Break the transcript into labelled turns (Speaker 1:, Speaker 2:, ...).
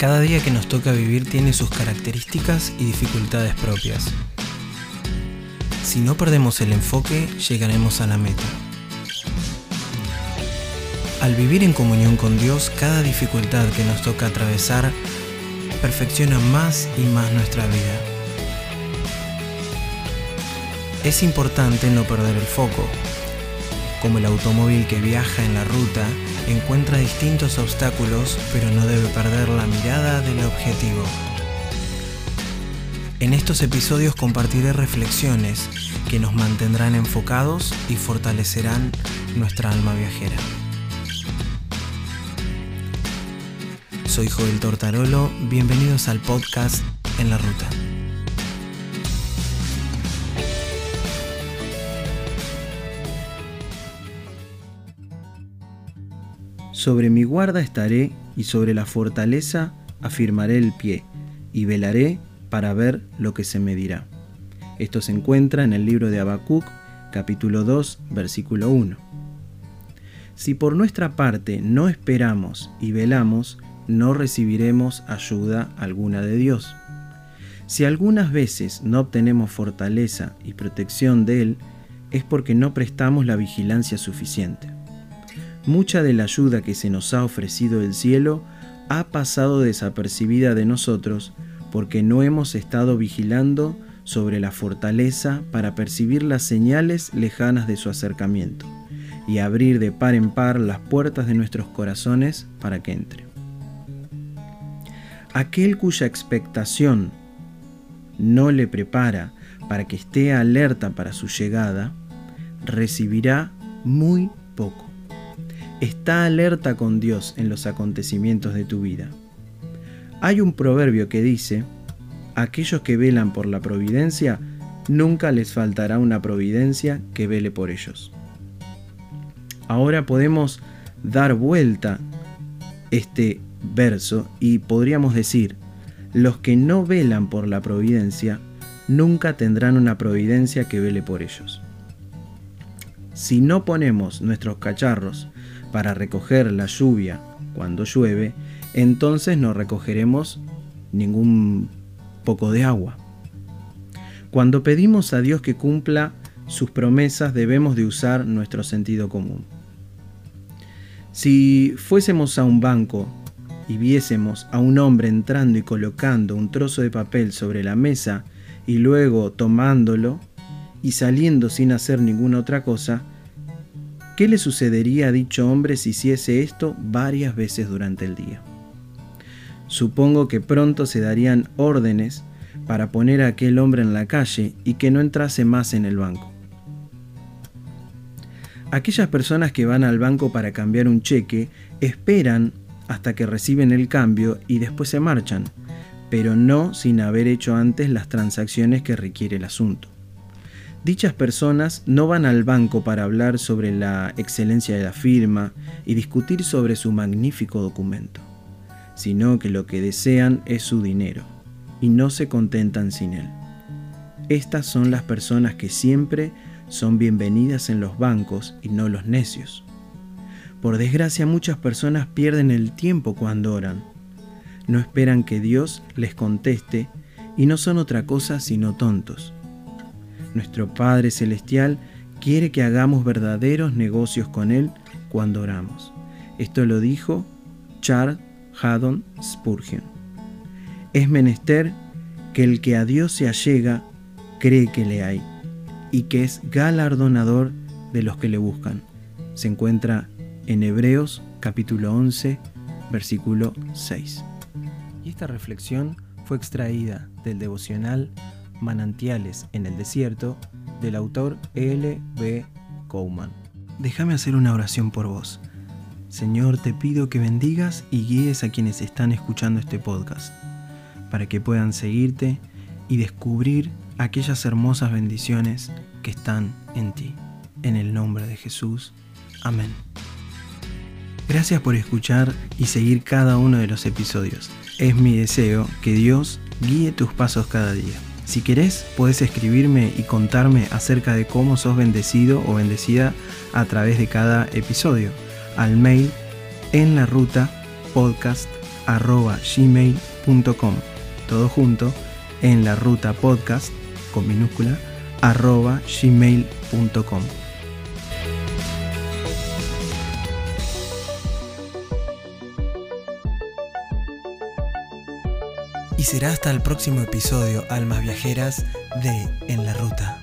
Speaker 1: Cada día que nos toca vivir tiene sus características y dificultades propias. Si no perdemos el enfoque, llegaremos a la meta. Al vivir en comunión con Dios, cada dificultad que nos toca atravesar perfecciona más y más nuestra vida. Es importante no perder el foco. Como el automóvil que viaja en la ruta, encuentra distintos obstáculos, pero no debe perder la mirada del objetivo. En estos episodios compartiré reflexiones que nos mantendrán enfocados y fortalecerán nuestra alma viajera. Soy Joel Tortarolo, bienvenidos al podcast En la Ruta. Sobre mi guarda estaré y sobre la fortaleza afirmaré el pie y velaré para ver lo que se me dirá. Esto se encuentra en el libro de Habacuc, capítulo 2, versículo 1. Si por nuestra parte no esperamos y velamos, no recibiremos ayuda alguna de Dios. Si algunas veces no obtenemos fortaleza y protección de Él, es porque no prestamos la vigilancia suficiente. Mucha de la ayuda que se nos ha ofrecido del cielo ha pasado desapercibida de nosotros porque no hemos estado vigilando sobre la fortaleza para percibir las señales lejanas de su acercamiento y abrir de par en par las puertas de nuestros corazones para que entre. Aquel cuya expectación no le prepara para que esté alerta para su llegada, recibirá muy poco. Está alerta con Dios en los acontecimientos de tu vida. Hay un proverbio que dice, aquellos que velan por la providencia, nunca les faltará una providencia que vele por ellos. Ahora podemos dar vuelta este verso y podríamos decir, los que no velan por la providencia nunca tendrán una providencia que vele por ellos. Si no ponemos nuestros cacharros para recoger la lluvia cuando llueve, entonces no recogeremos ningún poco de agua. Cuando pedimos a Dios que cumpla sus promesas debemos de usar nuestro sentido común. Si fuésemos a un banco y viésemos a un hombre entrando y colocando un trozo de papel sobre la mesa y luego tomándolo y saliendo sin hacer ninguna otra cosa, ¿qué le sucedería a dicho hombre si hiciese esto varias veces durante el día? Supongo que pronto se darían órdenes para poner a aquel hombre en la calle y que no entrase más en el banco. Aquellas personas que van al banco para cambiar un cheque esperan hasta que reciben el cambio y después se marchan, pero no sin haber hecho antes las transacciones que requiere el asunto. Dichas personas no van al banco para hablar sobre la excelencia de la firma y discutir sobre su magnífico documento, sino que lo que desean es su dinero y no se contentan sin él. Estas son las personas que siempre son bienvenidas en los bancos y no los necios. Por desgracia muchas personas pierden el tiempo cuando oran. No esperan que Dios les conteste y no son otra cosa sino tontos. Nuestro Padre Celestial quiere que hagamos verdaderos negocios con Él cuando oramos. Esto lo dijo Charles Haddon Spurgeon. Es menester que el que a Dios se allega cree que le hay y que es galardonador de los que le buscan. Se encuentra en Hebreos capítulo 11, versículo 6. Y esta reflexión fue extraída del devocional Manantiales en el Desierto del autor L. B. Cowman. Déjame hacer una oración por vos. Señor, te pido que bendigas y guíes a quienes están escuchando este podcast, para que puedan seguirte y descubrir aquellas hermosas bendiciones que están en ti. En el nombre de Jesús. Amén. Gracias por escuchar y seguir cada uno de los episodios. Es mi deseo que Dios guíe tus pasos cada día. Si querés, puedes escribirme y contarme acerca de cómo sos bendecido o bendecida a través de cada episodio al mail en la ruta podcast arroba gmail.com. Todo junto en la ruta podcast con minúscula arroba. Y será hasta el próximo episodio, Almas Viajeras, de En la Ruta.